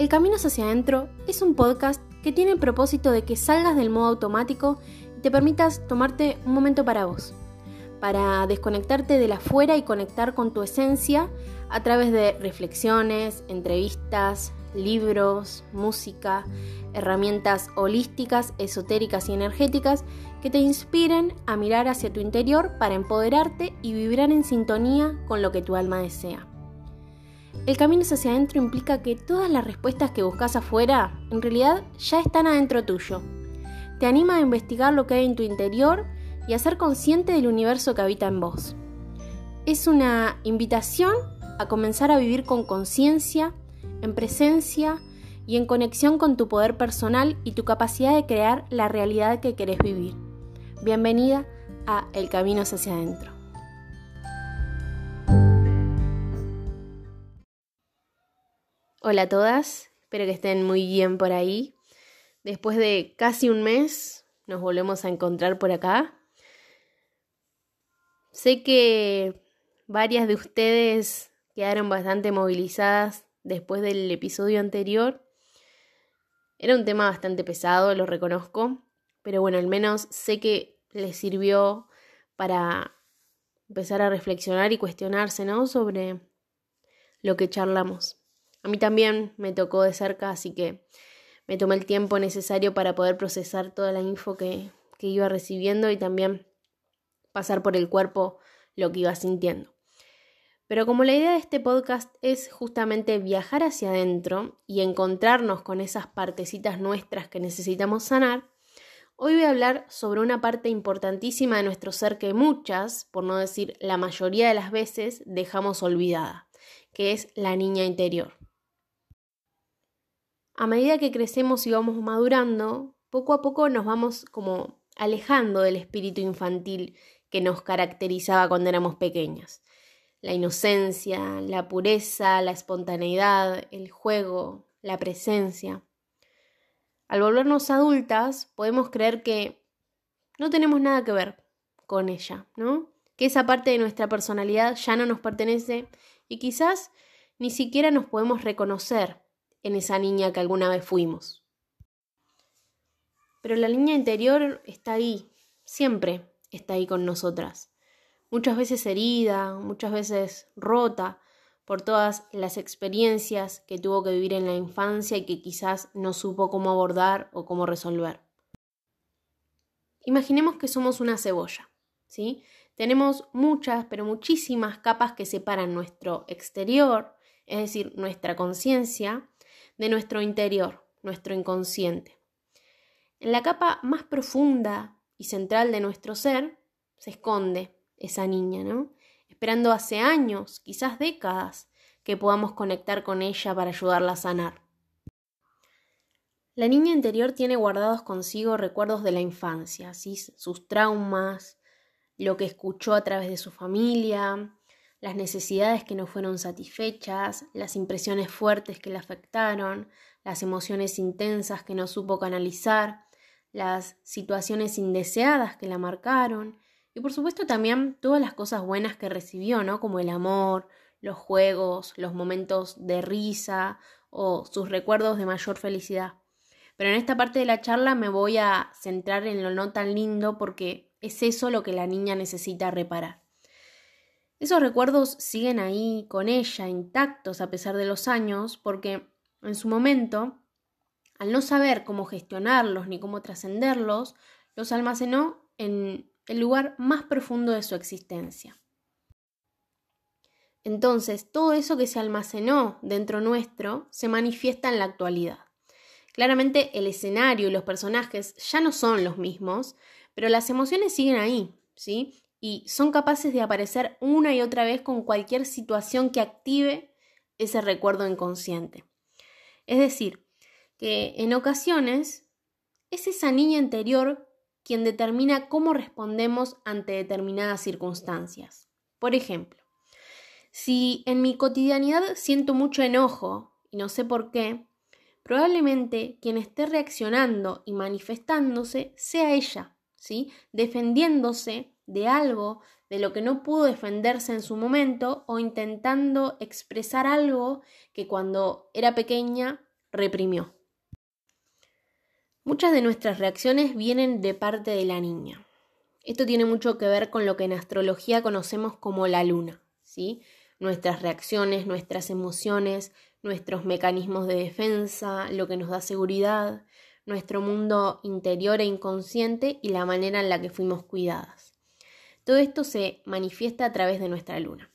El Camino hacia adentro es un podcast que tiene el propósito de que salgas del modo automático y te permitas tomarte un momento para vos, para desconectarte de la afuera y conectar con tu esencia a través de reflexiones, entrevistas, libros, música, herramientas holísticas, esotéricas y energéticas que te inspiren a mirar hacia tu interior para empoderarte y vibrar en sintonía con lo que tu alma desea. El camino hacia adentro implica que todas las respuestas que buscas afuera en realidad ya están adentro tuyo. Te anima a investigar lo que hay en tu interior y a ser consciente del universo que habita en vos. Es una invitación a comenzar a vivir con conciencia, en presencia y en conexión con tu poder personal y tu capacidad de crear la realidad que querés vivir. Bienvenida a El Camino hacia adentro. Hola a todas, espero que estén muy bien por ahí. Después de casi un mes nos volvemos a encontrar por acá. Sé que varias de ustedes quedaron bastante movilizadas después del episodio anterior. Era un tema bastante pesado, lo reconozco, pero bueno, al menos sé que les sirvió para empezar a reflexionar y cuestionarse, ¿no? Sobre lo que charlamos. A mí también me tocó de cerca, así que me tomé el tiempo necesario para poder procesar toda la info que, que iba recibiendo y también pasar por el cuerpo lo que iba sintiendo. Pero como la idea de este podcast es justamente viajar hacia adentro y encontrarnos con esas partecitas nuestras que necesitamos sanar, hoy voy a hablar sobre una parte importantísima de nuestro ser que muchas, por no decir la mayoría de las veces, dejamos olvidada, que es la niña interior. A medida que crecemos y vamos madurando, poco a poco nos vamos como alejando del espíritu infantil que nos caracterizaba cuando éramos pequeñas. La inocencia, la pureza, la espontaneidad, el juego, la presencia. Al volvernos adultas, podemos creer que no tenemos nada que ver con ella, ¿no? Que esa parte de nuestra personalidad ya no nos pertenece y quizás ni siquiera nos podemos reconocer en esa niña que alguna vez fuimos. Pero la niña interior está ahí, siempre está ahí con nosotras. Muchas veces herida, muchas veces rota por todas las experiencias que tuvo que vivir en la infancia y que quizás no supo cómo abordar o cómo resolver. Imaginemos que somos una cebolla, ¿sí? Tenemos muchas, pero muchísimas capas que separan nuestro exterior, es decir, nuestra conciencia, de nuestro interior, nuestro inconsciente. En la capa más profunda y central de nuestro ser se esconde esa niña, ¿no? Esperando hace años, quizás décadas, que podamos conectar con ella para ayudarla a sanar. La niña interior tiene guardados consigo recuerdos de la infancia, sus traumas, lo que escuchó a través de su familia, las necesidades que no fueron satisfechas, las impresiones fuertes que le afectaron, las emociones intensas que no supo canalizar, las situaciones indeseadas que la marcaron y por supuesto también todas las cosas buenas que recibió, ¿no? Como el amor, los juegos, los momentos de risa o sus recuerdos de mayor felicidad. Pero en esta parte de la charla me voy a centrar en lo no tan lindo porque es eso lo que la niña necesita reparar. Esos recuerdos siguen ahí con ella, intactos a pesar de los años, porque en su momento, al no saber cómo gestionarlos ni cómo trascenderlos, los almacenó en el lugar más profundo de su existencia. Entonces, todo eso que se almacenó dentro nuestro se manifiesta en la actualidad. Claramente el escenario y los personajes ya no son los mismos, pero las emociones siguen ahí, ¿sí? Y son capaces de aparecer una y otra vez con cualquier situación que active ese recuerdo inconsciente. Es decir, que en ocasiones es esa niña interior quien determina cómo respondemos ante determinadas circunstancias. Por ejemplo, si en mi cotidianidad siento mucho enojo y no sé por qué, probablemente quien esté reaccionando y manifestándose sea ella, ¿sí? defendiéndose de algo de lo que no pudo defenderse en su momento o intentando expresar algo que cuando era pequeña reprimió. Muchas de nuestras reacciones vienen de parte de la niña. Esto tiene mucho que ver con lo que en astrología conocemos como la luna, ¿sí? Nuestras reacciones, nuestras emociones, nuestros mecanismos de defensa, lo que nos da seguridad, nuestro mundo interior e inconsciente y la manera en la que fuimos cuidadas. Todo esto se manifiesta a través de nuestra luna.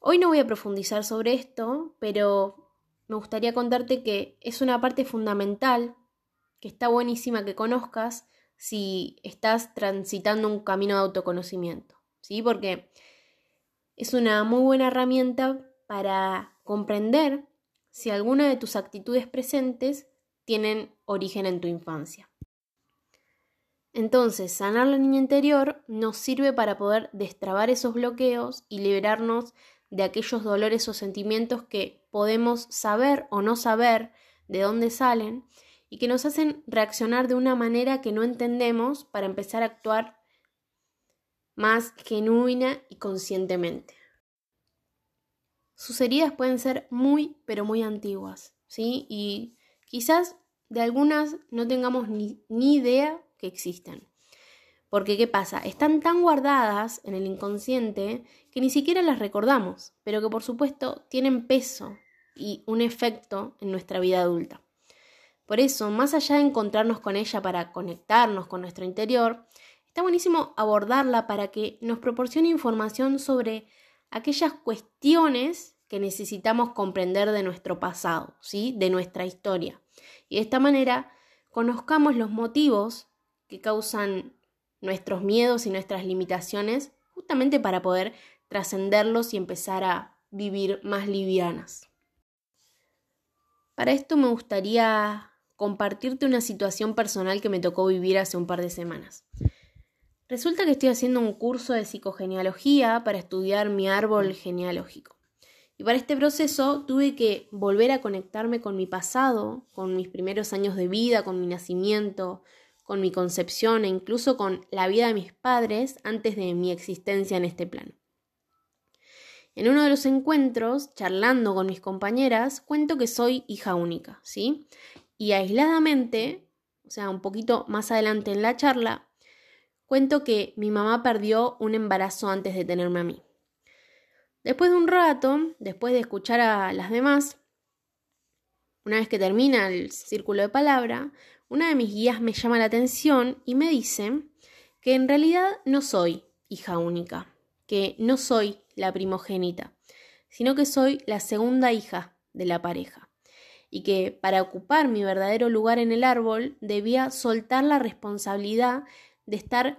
Hoy no voy a profundizar sobre esto, pero me gustaría contarte que es una parte fundamental, que está buenísima que conozcas si estás transitando un camino de autoconocimiento, ¿sí? Porque es una muy buena herramienta para comprender si alguna de tus actitudes presentes tienen origen en tu infancia. Entonces, sanar la niña interior nos sirve para poder destrabar esos bloqueos y liberarnos de aquellos dolores o sentimientos que podemos saber o no saber de dónde salen y que nos hacen reaccionar de una manera que no entendemos para empezar a actuar más genuina y conscientemente. Sus heridas pueden ser muy, pero muy antiguas, ¿sí? Y quizás de algunas no tengamos ni, ni idea que existen. Porque, ¿qué pasa? Están tan guardadas en el inconsciente que ni siquiera las recordamos, pero que por supuesto tienen peso y un efecto en nuestra vida adulta. Por eso, más allá de encontrarnos con ella para conectarnos con nuestro interior, está buenísimo abordarla para que nos proporcione información sobre aquellas cuestiones que necesitamos comprender de nuestro pasado, ¿sí? de nuestra historia. Y de esta manera conozcamos los motivos que causan nuestros miedos y nuestras limitaciones, justamente para poder trascenderlos y empezar a vivir más livianas. Para esto me gustaría compartirte una situación personal que me tocó vivir hace un par de semanas. Resulta que estoy haciendo un curso de psicogenealogía para estudiar mi árbol genealógico. Y para este proceso tuve que volver a conectarme con mi pasado, con mis primeros años de vida, con mi nacimiento, con mi concepción e incluso con la vida de mis padres antes de mi existencia en este plano. En uno de los encuentros, charlando con mis compañeras, cuento que soy hija única, ¿sí? Y aisladamente, o sea, un poquito más adelante en la charla, cuento que mi mamá perdió un embarazo antes de tenerme a mí. Después de un rato, después de escuchar a las demás, una vez que termina el círculo de palabra, una de mis guías me llama la atención y me dice que en realidad no soy hija única, que no soy la primogénita, sino que soy la segunda hija de la pareja y que para ocupar mi verdadero lugar en el árbol debía soltar la responsabilidad de estar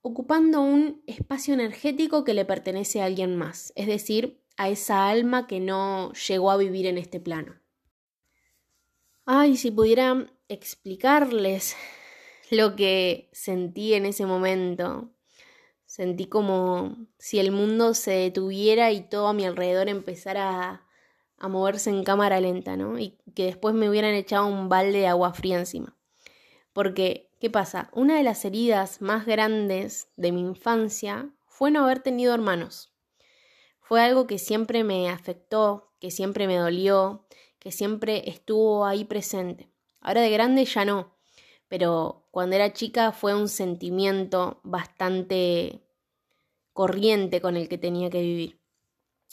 ocupando un espacio energético que le pertenece a alguien más, es decir, a esa alma que no llegó a vivir en este plano. Ay, si pudiera explicarles lo que sentí en ese momento. Sentí como si el mundo se detuviera y todo a mi alrededor empezara a moverse en cámara lenta, ¿no? Y que después me hubieran echado un balde de agua fría encima. Porque, ¿qué pasa? Una de las heridas más grandes de mi infancia fue no haber tenido hermanos. Fue algo que siempre me afectó, que siempre me dolió, que siempre estuvo ahí presente. Ahora de grande ya no, pero cuando era chica fue un sentimiento bastante corriente con el que tenía que vivir.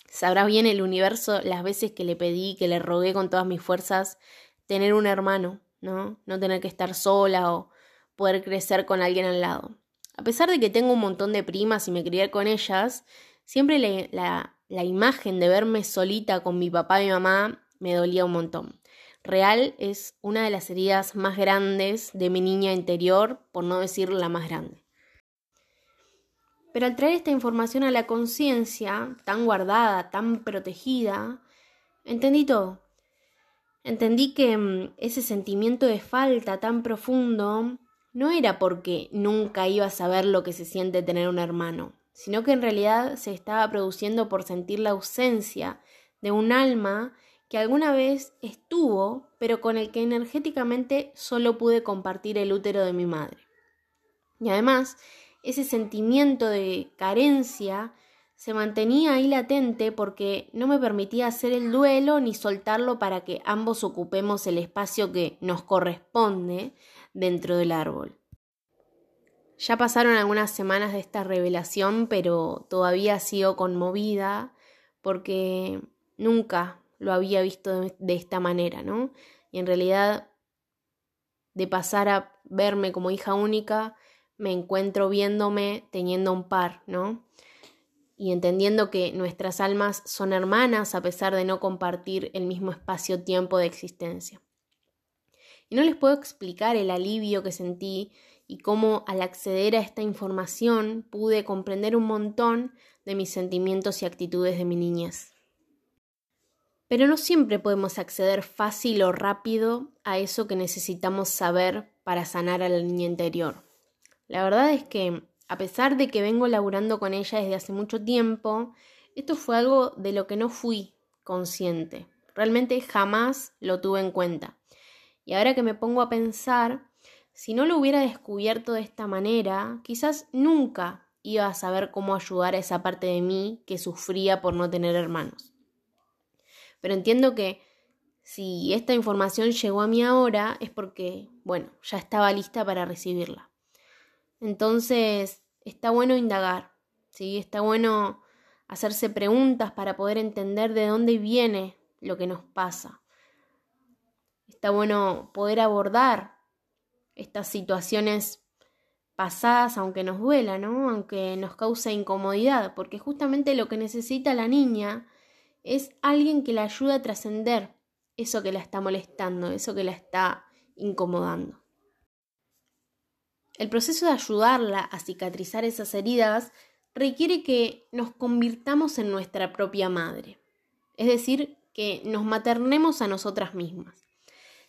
Sabrá bien el universo las veces que le pedí, que le rogué con todas mis fuerzas tener un hermano, ¿no? No tener que estar sola o poder crecer con alguien al lado. A pesar de que tengo un montón de primas y me crié con ellas, siempre la, la imagen de verme solita con mi papá y mi mamá me dolía un montón. Real es una de las heridas más grandes de mi niña interior, por no decir la más grande. Pero al traer esta información a la conciencia, tan guardada, tan protegida, entendí todo. Entendí que mm, ese sentimiento de falta tan profundo no era porque nunca iba a saber lo que se siente tener un hermano, sino que en realidad se estaba produciendo por sentir la ausencia de un alma que alguna vez estuvo, pero con el que energéticamente solo pude compartir el útero de mi madre. Y además, ese sentimiento de carencia se mantenía ahí latente porque no me permitía hacer el duelo ni soltarlo para que ambos ocupemos el espacio que nos corresponde dentro del árbol. Ya pasaron algunas semanas de esta revelación, pero todavía sigo conmovida porque nunca lo había visto de, esta manera, ¿no? Y en realidad, de pasar a verme como hija única, me encuentro viéndome teniendo un par, ¿no? Y entendiendo que nuestras almas son hermanas a pesar de no compartir el mismo espacio-tiempo de existencia. Y no les puedo explicar el alivio que sentí y cómo al acceder a esta información pude comprender un montón de mis sentimientos y actitudes de mi niñez. Pero no siempre podemos acceder fácil o rápido a eso que necesitamos saber para sanar a la niña interior. La verdad es que, a pesar de que vengo laburando con ella desde hace mucho tiempo, esto fue algo de lo que no fui consciente. Realmente jamás lo tuve en cuenta. Y ahora que me pongo a pensar, si no lo hubiera descubierto de esta manera, quizás nunca iba a saber cómo ayudar a esa parte de mí que sufría por no tener hermanos. Pero entiendo que si esta información llegó a mí ahora es porque, bueno, ya estaba lista para recibirla. Entonces, está bueno indagar, ¿sí? Está bueno hacerse preguntas para poder entender de dónde viene lo que nos pasa. Está bueno poder abordar estas situaciones pasadas, aunque nos duela, ¿no? Aunque nos cause incomodidad, porque justamente lo que necesita la niña es alguien que la ayude a trascender eso que la está molestando, eso que la está incomodando. El proceso de ayudarla a cicatrizar esas heridas requiere que nos convirtamos en nuestra propia madre, es decir, que nos maternemos a nosotras mismas.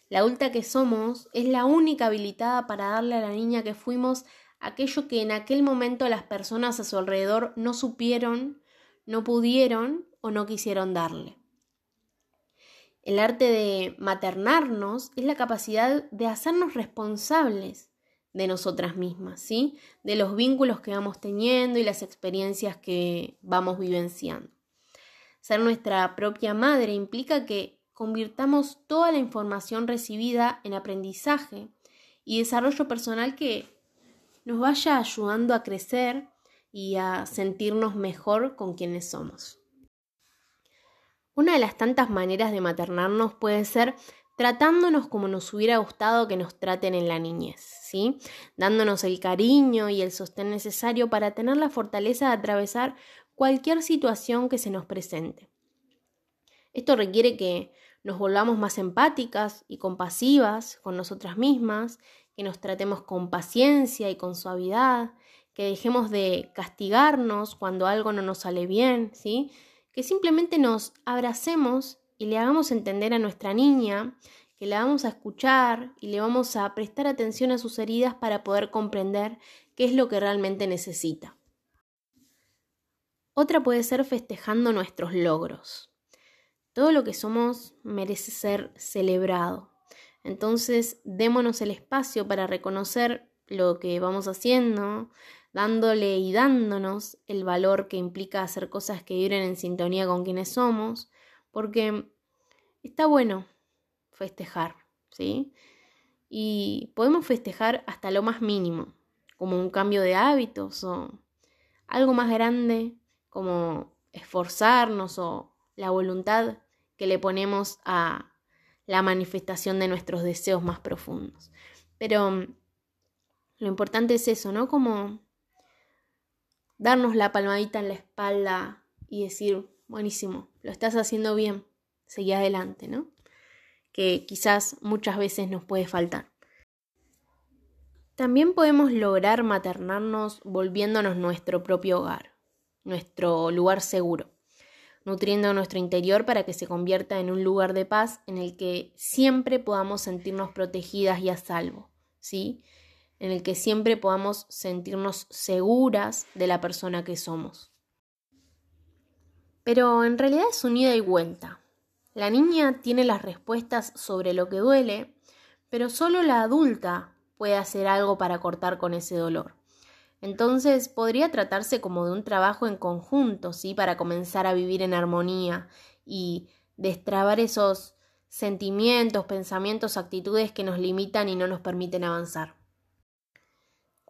La adulta que somos es la única habilitada para darle a la niña que fuimos aquello que en aquel momento las personas a su alrededor no supieron, no pudieron o no quisieron darle. El arte de maternarnos es la capacidad de hacernos responsables de nosotras mismas, ¿sí? De los vínculos que vamos teniendo y las experiencias que vamos vivenciando. Ser nuestra propia madre implica que convirtamos toda la información recibida en aprendizaje y desarrollo personal que nos vaya ayudando a crecer y a sentirnos mejor con quienes somos. Una de las tantas maneras de maternarnos puede ser tratándonos como nos hubiera gustado que nos traten en la niñez, ¿sí? Dándonos el cariño y el sostén necesario para tener la fortaleza de atravesar cualquier situación que se nos presente. Esto requiere que nos volvamos más empáticas y compasivas con nosotras mismas, que nos tratemos con paciencia y con suavidad, que dejemos de castigarnos cuando algo no nos sale bien, ¿sí? Que simplemente nos abracemos y le hagamos entender a nuestra niña que la vamos a escuchar y le vamos a prestar atención a sus heridas para poder comprender qué es lo que realmente necesita. Otra puede ser festejando nuestros logros. Todo lo que somos merece ser celebrado. Entonces, démonos el espacio para reconocer lo que vamos haciendo, dándole y dándonos el valor que implica hacer cosas que vibren en sintonía con quienes somos, porque está bueno festejar, ¿sí? Y podemos festejar hasta lo más mínimo, como un cambio de hábitos o algo más grande, como esforzarnos o la voluntad que le ponemos a la manifestación de nuestros deseos más profundos. Pero lo importante es eso, ¿no? Como darnos la palmadita en la espalda y decir, buenísimo, lo estás haciendo bien, seguí adelante, ¿no? Que quizás muchas veces nos puede faltar. También podemos lograr maternarnos volviéndonos nuestro propio hogar, nuestro lugar seguro, nutriendo nuestro interior para que se convierta en un lugar de paz en el que siempre podamos sentirnos protegidas y a salvo, ¿sí? En el que siempre podamos sentirnos seguras de la persona que somos. Pero en realidad es un ida y vuelta. La niña tiene las respuestas sobre lo que duele, pero solo la adulta puede hacer algo para cortar con ese dolor. Entonces podría tratarse como de un trabajo en conjunto, ¿sí? Para comenzar a vivir en armonía y destrabar esos sentimientos, pensamientos, actitudes que nos limitan y no nos permiten avanzar.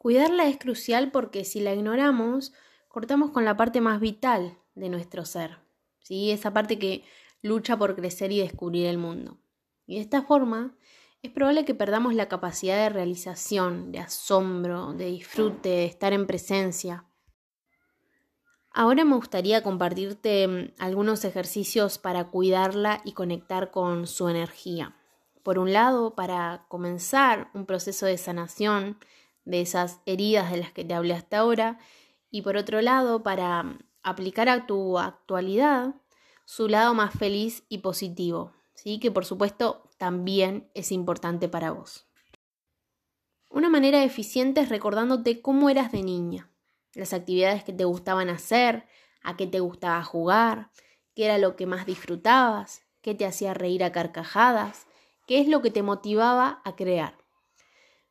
Cuidarla es crucial porque si la ignoramos, cortamos con la parte más vital de nuestro ser, ¿sí? esa parte que lucha por crecer y descubrir el mundo. Y de esta forma es probable que perdamos la capacidad de realización, de asombro, de disfrute, de estar en presencia. Ahora me gustaría compartirte mm, algunos ejercicios para cuidarla y conectar con su energía. Por un lado, para comenzar un proceso de sanación de esas heridas de las que te hablé hasta ahora, y por otro lado, para mm, aplicar a tu actualidad su lado más feliz y positivo, ¿sí? que por supuesto también es importante para vos. Una manera eficiente es recordándote cómo eras de niña, las actividades que te gustaban hacer, a qué te gustaba jugar, qué era lo que más disfrutabas, qué te hacía reír a carcajadas, qué es lo que te motivaba a crear.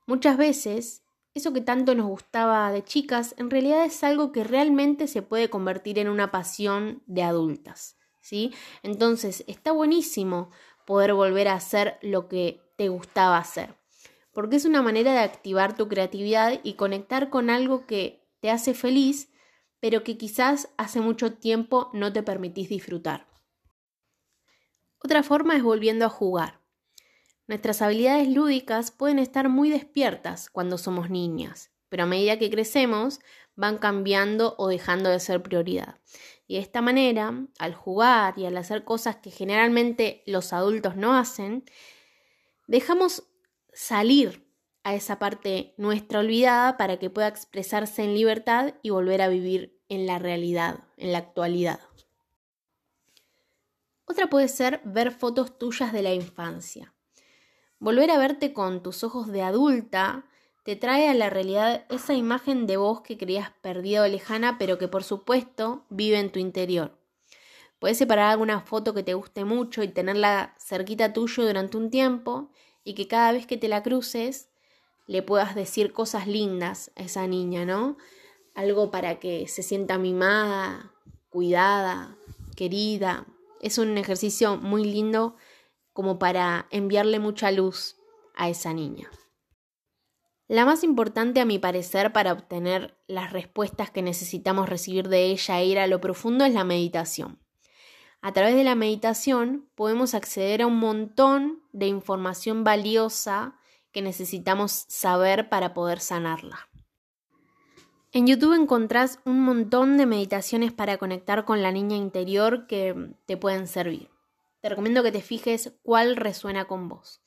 Muchas veces, eso que tanto nos gustaba de chicas, en realidad es algo que realmente se puede convertir en una pasión de adultas. ¿sí? Entonces, está buenísimo poder volver a hacer lo que te gustaba hacer, porque es una manera de activar tu creatividad y conectar con algo que te hace feliz, pero que quizás hace mucho tiempo no te permitís disfrutar. Otra forma es volviendo a jugar. Nuestras habilidades lúdicas pueden estar muy despiertas cuando somos niñas, pero a medida que crecemos van cambiando o dejando de ser prioridad. Y de esta manera, al jugar y al hacer cosas que generalmente los adultos no hacen, dejamos salir a esa parte nuestra olvidada para que pueda expresarse en libertad y volver a vivir en la realidad, en la actualidad. Otra puede ser ver fotos tuyas de la infancia. Volver a verte con tus ojos de adulta te trae a la realidad esa imagen de vos que creías perdida o lejana, pero que por supuesto vive en tu interior. Puedes separar alguna foto que te guste mucho y tenerla cerquita tuyo durante un tiempo y que cada vez que te la cruces le puedas decir cosas lindas a esa niña, ¿no? Algo para que se sienta mimada, cuidada, querida. Es un ejercicio muy lindo como para enviarle mucha luz a esa niña. La más importante a mi parecer para obtener las respuestas que necesitamos recibir de ella e ir a lo profundo es la meditación. A través de la meditación podemos acceder a un montón de información valiosa que necesitamos saber para poder sanarla. En YouTube encontrás un montón de meditaciones para conectar con la niña interior que te pueden servir. Te recomiendo que te fijes cuál resuena con vos.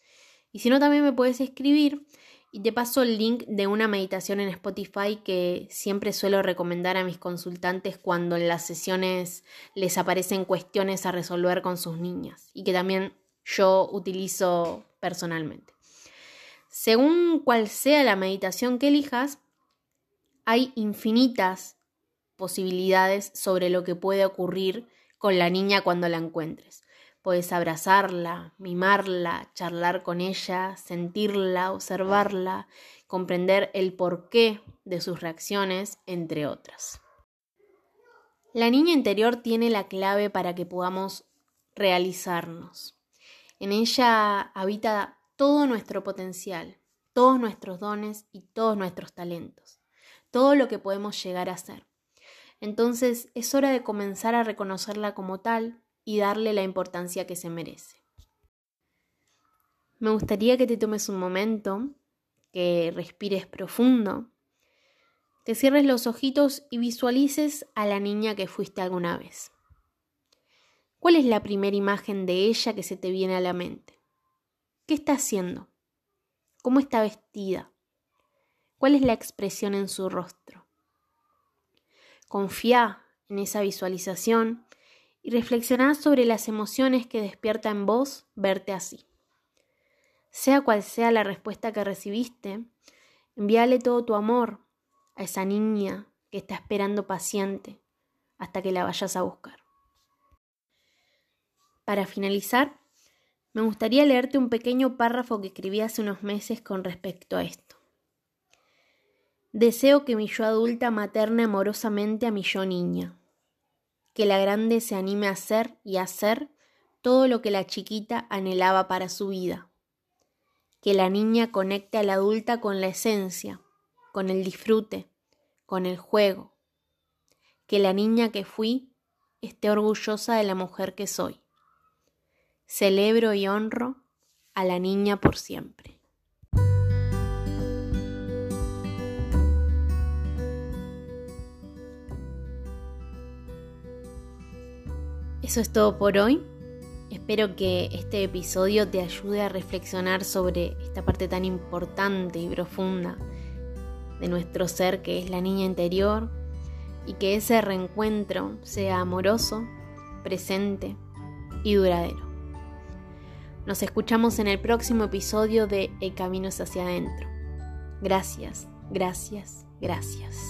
Y si no, también me puedes escribir y te paso el link de una meditación en Spotify que siempre suelo recomendar a mis consultantes cuando en las sesiones les aparecen cuestiones a resolver con sus niñas y que también yo utilizo personalmente. Según cual sea la meditación que elijas, hay infinitas posibilidades sobre lo que puede ocurrir con la niña cuando la encuentres. Puedes abrazarla, mimarla, charlar con ella, sentirla, observarla, comprender el porqué de sus reacciones, entre otras. La niña interior tiene la clave para que podamos realizarnos. En ella habita todo nuestro potencial, todos nuestros dones y todos nuestros talentos, todo lo que podemos llegar a ser. Entonces es hora de comenzar a reconocerla como tal y darle la importancia que se merece. Me gustaría que te tomes un momento, que respires profundo, te cierres los ojitos y visualices a la niña que fuiste alguna vez. ¿Cuál es la primera imagen de ella que se te viene a la mente? ¿Qué está haciendo? ¿Cómo está vestida? ¿Cuál es la expresión en su rostro? Confía en esa visualización y reflexionar sobre las emociones que despierta en vos verte así. Sea cual sea la respuesta que recibiste, envíale todo tu amor a esa niña que está esperando paciente hasta que la vayas a buscar. Para finalizar, me gustaría leerte un pequeño párrafo que escribí hace unos meses con respecto a esto. Deseo que mi yo adulta materne amorosamente a mi yo niña, que la grande se anime a hacer y hacer todo lo que la chiquita anhelaba para su vida, que la niña conecte a la adulta con la esencia, con el disfrute, con el juego, que la niña que fui esté orgullosa de la mujer que soy. Celebro y honro a la niña por siempre. Eso es todo por hoy. Espero que este episodio te ayude a reflexionar sobre esta parte tan importante y profunda de nuestro ser que es la niña interior y que ese reencuentro sea amoroso, presente y duradero. Nos escuchamos en el próximo episodio de El Camino es hacia adentro. Gracias, gracias, gracias.